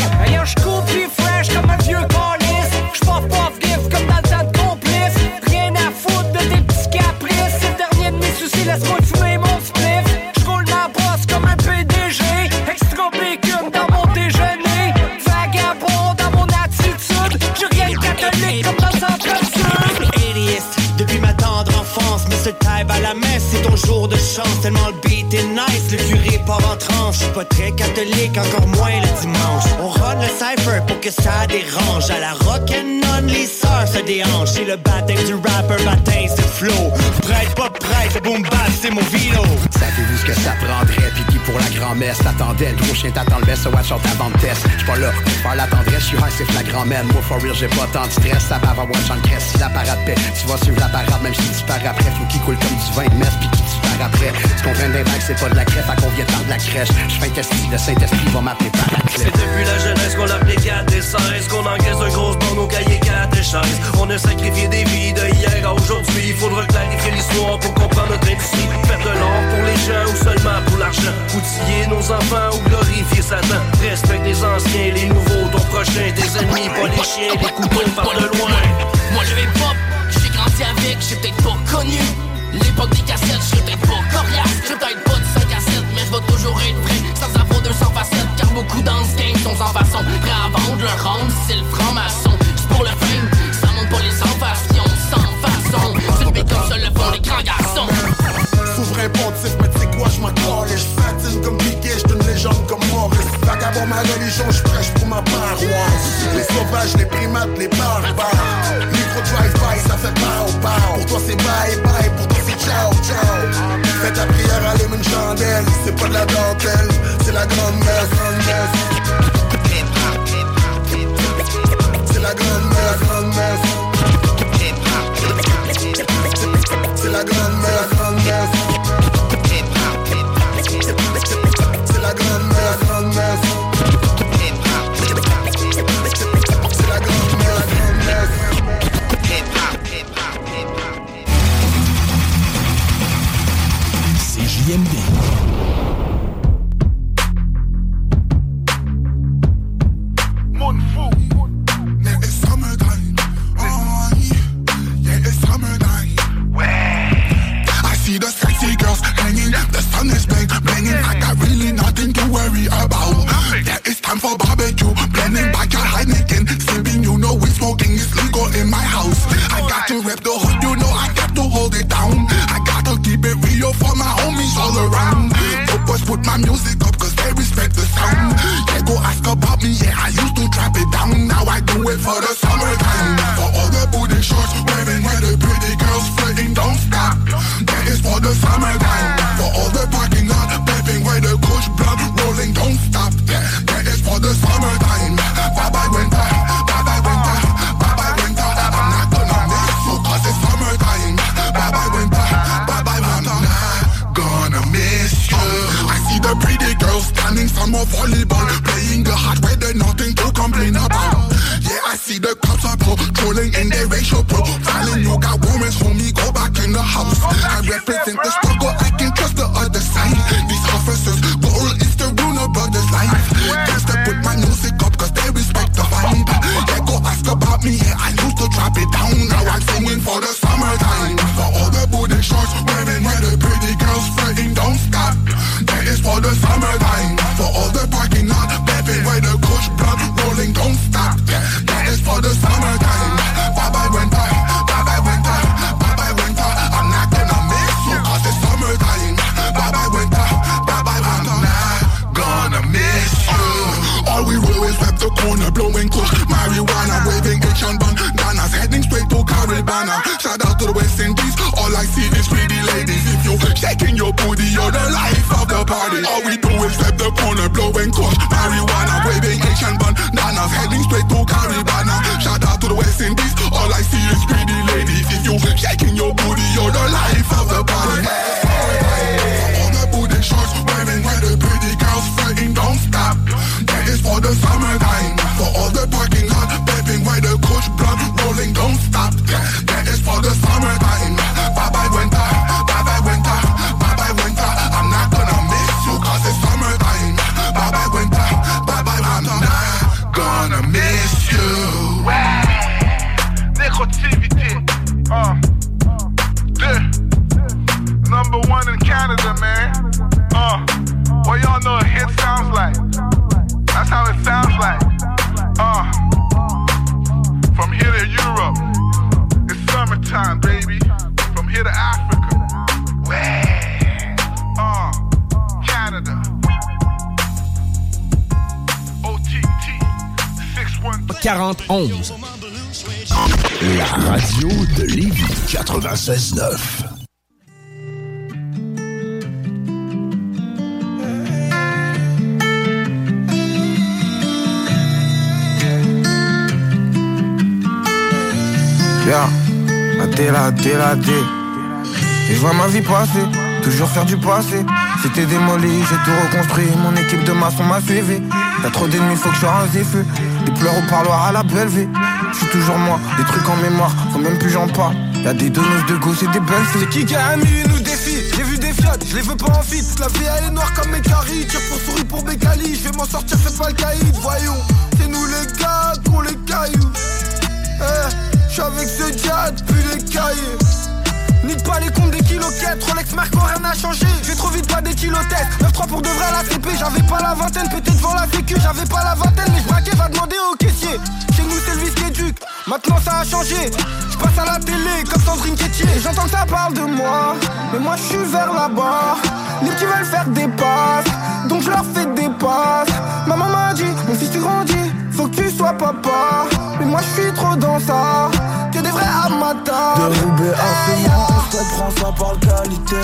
pas très catholique, encore moins le dimanche. On run le cypher pour que ça dérange. À la rock'n'on, les sœurs se déhanchent C'est le baptême du rapper, baptême de flow. Prête, pas prête, boom bap, c'est mon vino. Savez-vous ce que ça prendrait? Puis qui pour la grand-messe t'attendais Le gros chien t'attend le best, so watch out avant de test. J'suis pas là pour faire la tendresse, j'suis high, c'est flagrant man Moi for real, j'ai pas tant de stress. Ça va avoir watch en cresse si la parade Tu vas suivre la parade même si tu pars après Faut qu'il coule comme du vin de messe qui après Ce qu'on vient d'impact c'est pas de la crête, à qu'on vient de la crèche? Je fais un test, le Saint-Esprit va m'appeler par la clé C'est depuis la jeunesse qu'on l'appelait 4 et 16 Qu'on encaisse un gros bon au cahier 4 et 16 On a sacrifié des vies de hier à aujourd'hui. Faudra clarifier l'histoire pour comprendre notre industrie. Faire de l'or pour les gens ou seulement pour l'argent. Outiller nos enfants ou glorifier Satan. Respecte les anciens et les nouveaux Ton prochain, tes ennemis, pas les chiens Les couteaux par de loin. Moi le hip-hop, j'ai grandi avec, j'ai peut-être pas connu L'époque des cassettes, j'ai peut-être pas. Coriace J'ai peut-être pas de 5 à 7, mais je vais toujours être vrai. Sans avoir 200 facettes, car beaucoup dans ce game sont sans façon. Prêts à vendre leur c'est le franc-maçon. C'est pour le fame, ça monte pas les sans-façons Sans façon, beat comme ça le font les grands garçons. Souverain pontif, mais tu sais quoi, je comme Vagabond ma religion, j'prêche pour ma paroisse. Les sauvages, les primates, les barbares. Micro drive-by, ça fait pow pow. Pour toi c'est bye bye, pour toi c'est ciao ciao. Fais ta prière, allume une chandelle. C'est pas de la dentelle, c'est la grande messe. C'est la grande messe, grande messe. C'est la grande messe, grande messe. Blowing kush, marijuana, waving Asian bandanas, heading straight to Caribana. Shout out to the West Indies. All I see is pretty ladies. If you shaking your booty, you're the life of the party. All we do is rep the corner, blowing kush, marijuana, waving Asian bandanas, heading straight to Caribana. Shout out to the West Indies. All I see is pretty ladies. If you shake shaking your booty, you're the life of the party. 612. 4011. La radio de Lévis 96.9. Yeah, la D, la D, la. Et je vois ma vie passer, toujours faire du passé. C'était démoli, j'ai tout reconstruit. Mon équipe de maçons m'a suivi. Y'a trop d'ennemis, faut que je rase des feux. Des pleurs au parloir à la belle vie. Je suis toujours moi, des trucs en mémoire, faut même plus j'en parle. Y'a des donneuses de gauche et des belles. C'est qui qui a mis nous défie? J'ai vu des fiat, je les veux pas en fit La vie elle est noire comme mes caries Tire pour souris pour Bécali Je vais m'en sortir, c'est pas le caïd Voyons, c'est nous les gars qu'on les cailloux Eh, j'suis avec ce gars depuis les cahiers Nique pas les comptes des kiloquettes, Rolex Marco, rien n'a changé. J'ai trop vite pas des kilotestes. 9-3 pour de vrai la CP, j'avais pas la vingtaine, peut-être devant la sécu, j'avais pas la vingtaine, mais je braquais, va demander au caissier. Chez nous c'est le vice qui éduque, maintenant ça a changé. Je passe à la télé comme Sandrine Quétier. J'entends que ça parle de moi, mais moi je suis vers là-bas. Les petits veulent faire des passes, donc je leur fais des passes. Maman m'a dit, mon fils tu grandis, faut que tu sois papa. Mais moi je suis trop dans ça, que des vrais amateurs. De Roubaix à Fumant, on se prend ça par qualité.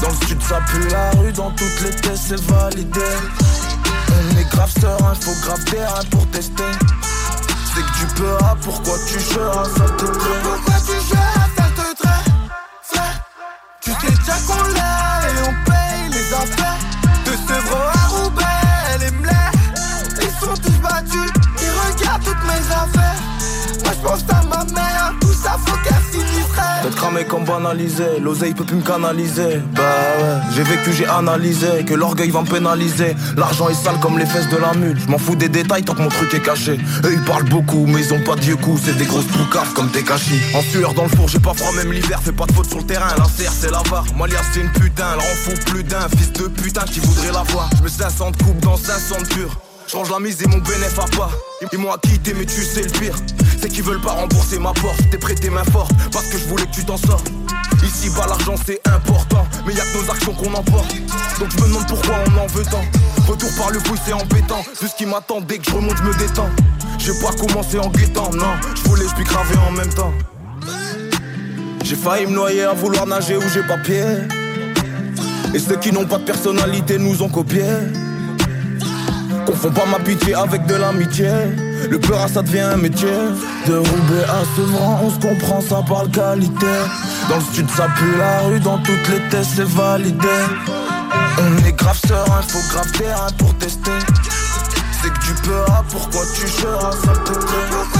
Dans le sud, ça pue la rue, dans toutes les tests, c'est validé. On est grave serein, faut grave terrain pour tester. C'est que tu peux, ah, pourquoi tu jeures, ça te plaît. Pourquoi tu gères, ça te Frère, tu sais déjà qu'on l'a Moi j'pense à ma mère, tout ça faut qu'elle D'être cramé comme banalisé, l'oseille peut plus me canaliser. Bah ouais, j'ai vécu, j'ai analysé, que l'orgueil va me pénaliser. L'argent est sale comme les fesses de la mule. Je m'en fous des détails tant que mon truc est caché. Eux ils parlent beaucoup, mais ils ont pas de coups. C'est des grosses poucaves comme des cachis. En sueur dans le four, j'ai pas froid même l'hiver. Fais pas de faute sur le terrain, la serre c'est la barre. Moi c'est une putain, elle rend fou plus d'un. Fils de putain qui voudrait la voir. Je me 500 de coupe dans 500 de. Change la mise et mon bénéf à pas. Ils m'ont quitté, mais tu sais le pire. C'est qu'ils veulent pas rembourser ma porte. T'es prêté main forte parce que je voulais que tu t'en sors. Ici bas l'argent c'est important, mais y'a que nos actions qu'on emporte. Donc je me demande pourquoi on en veut tant. Retour par le fouille c'est embêtant. Tout ce qui m'attend dès que je remonte je me détends. J'ai pas commencé en guettant, non. Je voulais je puis craver en même temps. J'ai failli me noyer à vouloir nager où j'ai pas pied. Et ceux qui n'ont pas de personnalité nous ont copié. Confonds pas ma pitié avec de l'amitié. Le peur ça devient un métier. De Roubaix à Sevran, on se comprend, ça parle qualité. Dans le sud, ça pue la rue, dans toutes les tests, c'est validé. On est grave serein, faut grave terrain pour tester. C'est que tu peux, ah, pourquoi tu jeures, ça te plaît.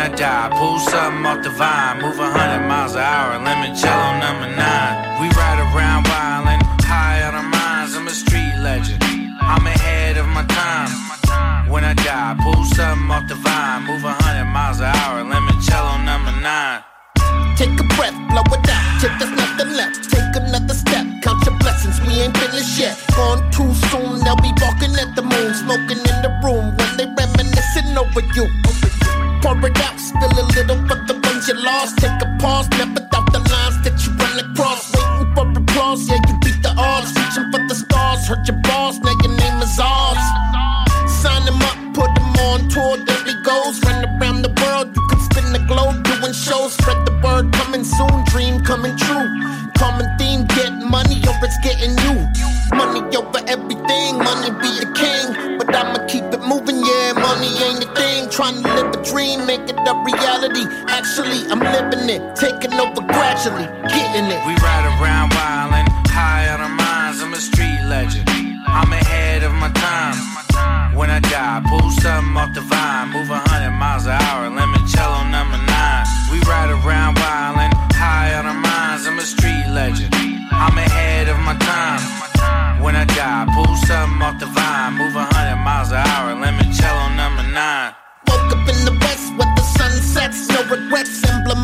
When I die, pull something off the vine, move a hundred miles an hour, limoncello number nine. We ride around wildin', high on our minds. I'm a street legend. I'm ahead of my time. When I die, pull something off the vine, move a hundred miles an hour, limoncello number nine. Take a breath, blow it out, till there's nothing left. Take another step, count your blessings, we ain't finished yet. Gone too soon, they'll be walking at the moon, smoking in the room when they reminiscing over you.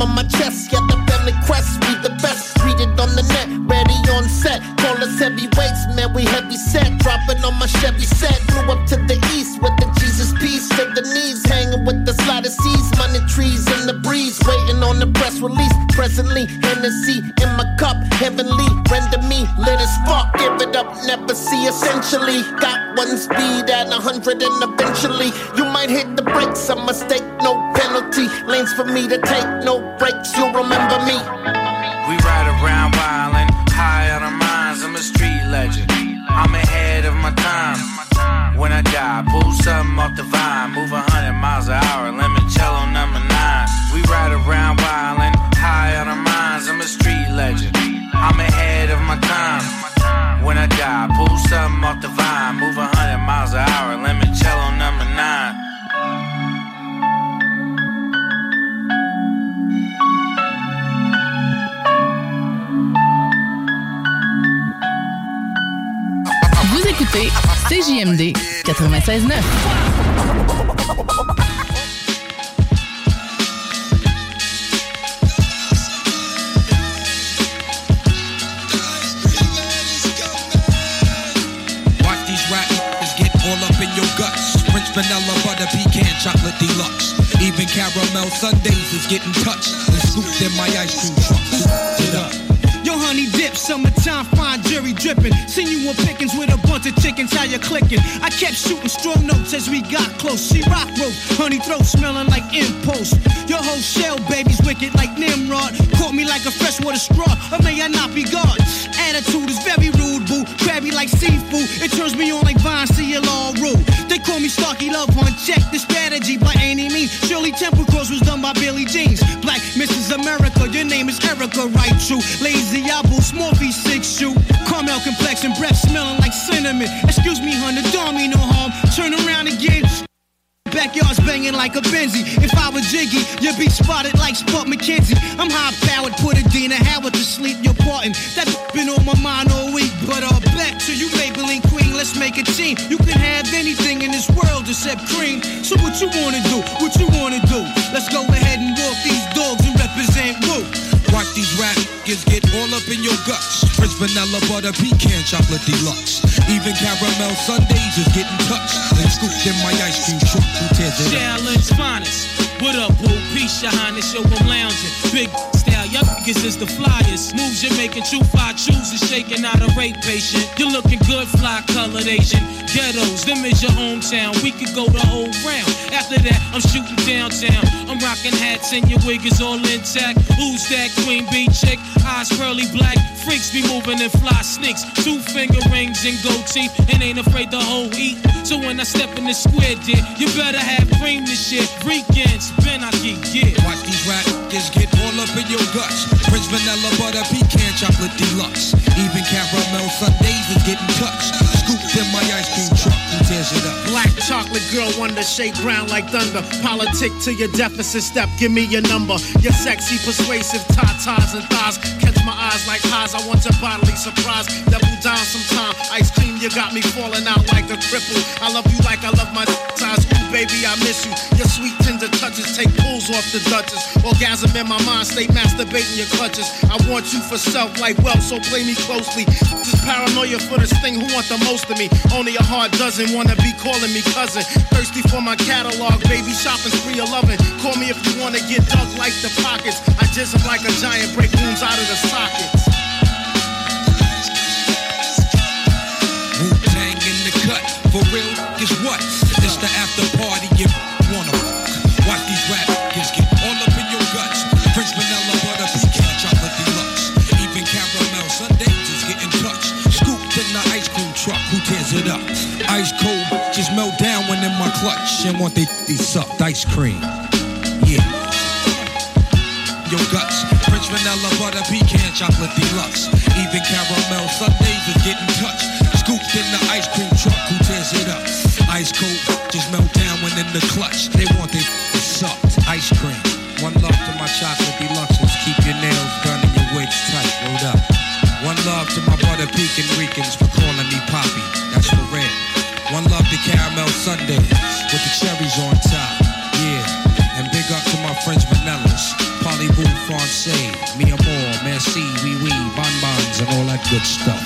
On my chest. Yeah, the family crest, we the best. It on the net, ready on set. Call us heavyweights, man, we heavy set. Dropping on my Chevy set. Flew up to the east with the Jesus piece to the knees. Hanging with the slider seas, money trees in the breeze. Waiting on the press release. Presently, Hennessy in my cup, heavenly. Render me lit as fuck. Give it up, never see essentially. Got one speed at a hundred and eventually you might hit the brakes. A mistake, no penalty. Lanes for me to take. Me. In up. Yo, honey dip, summertime, fine jury dripping. Seen you on pickings with a bunch of chickens, how you clicking? I kept shooting strong notes as we got close. She rock rope, honey throat smelling like impulse. Your whole shell, baby's wicked like Nimrod. Me like a freshwater straw, or may I not be God? Attitude is very rude, boo. Crabby like seafood. It turns me on like Vine, all rude. They call me Starky Love One, Check the strategy by any means. Shirley Temple Cross was done by Billy Jeans. Black Mrs. America, your name is Erica, right? True. Lazy apple, small V six shoe. Caramel complexion, breath smelling like cinnamon. Excuse me, honey, don't mean no harm. Turn around again. Backyard's banging like a Benzie. If I was Jiggy, you'd be spotted like Spuds McKenzie. I'm high powered, put Adina Howard to sleep. You're parting. That's been on my mind all week. But uh, back to you, Maybelline Queen. Let's make a team. You can have anything in this world except cream. So what you wanna do? What you wanna do? Let's go ahead and walk these dogs and represent Wu. These rap niggas get all up in your guts. French vanilla butter pecan chocolate deluxe. Even caramel sundaes is getting touched and scooped in my ice cream truck. Who tears it up? Challenge finest. What up, boo? Peace, your highness, yo, I'm lounging. Big y'all is the flyest. Moves you're making, true five chooses, shaking out a rape patient. You're looking good, fly colored Asian. Ghettos, them is your hometown. We could go the whole round. After that, I'm shooting downtown. I'm rocking hats and your wig is all intact. Who's that queen bee chick? Eyes curly black. Freaks be moving in fly sneaks. Two finger rings and gold teeth. And ain't afraid to whole eat. So when I step in the square, dear, you better have cream this shit. Weekends, Ben I get yeah. Watch these rap niggas get all up in your guts. French vanilla butter pecan chocolate deluxe. Even caramel sundaes is getting touched. Scooped in my ice cream truck. Black chocolate girl wonder, shake ground like thunder. Politic to your deficit step, give me your number. Your sexy, persuasive tatas and thighs. Catch my eyes like highs, I want your bodily surprise. Double down sometime. Ice cream, you got me falling out like a cripple. I love you like I love my size. Baby, I miss you. Your sweet tender touches take pulls off the Duchess. Orgasm in my mind, stay masturbating your clutches. I want you for self like wealth, so play me closely. This paranoia for this thing, who want the most of me? Only a heart doesn't wanna be calling me cousin. Thirsty for my catalog, baby, shopping spree of loving. Call me if you wanna get dug like the pockets. I jizz like a giant, break wounds out of the sockets. For real, guess what? It's the after party you wanna fuck. Watch these rap kids get all up in your guts. French vanilla butter pecan chocolate deluxe. Even caramel sundaes is getting touched. Scooped in the ice cream truck, who tears it up? Ice cold, just melt down when in my clutch and want they, they sucked ice cream. Yeah. Your guts, French vanilla butter pecan chocolate deluxe. Even caramel sundaes is getting touched. In the ice cream truck, who tears it up? Ice cold, just melt down when in the clutch. They want they sucked ice cream. One love to my chocolate deluxes. Keep your nails done and your wigs tight. Rolled up. One love to my butter pecan Ricans for calling me Poppy. That's for red. One love to caramel sundaes with the cherries on top. Yeah. And big up to my friends vanillas. Parlez-vous français, mi amour, merci, oui oui, bonbons and all that good stuff.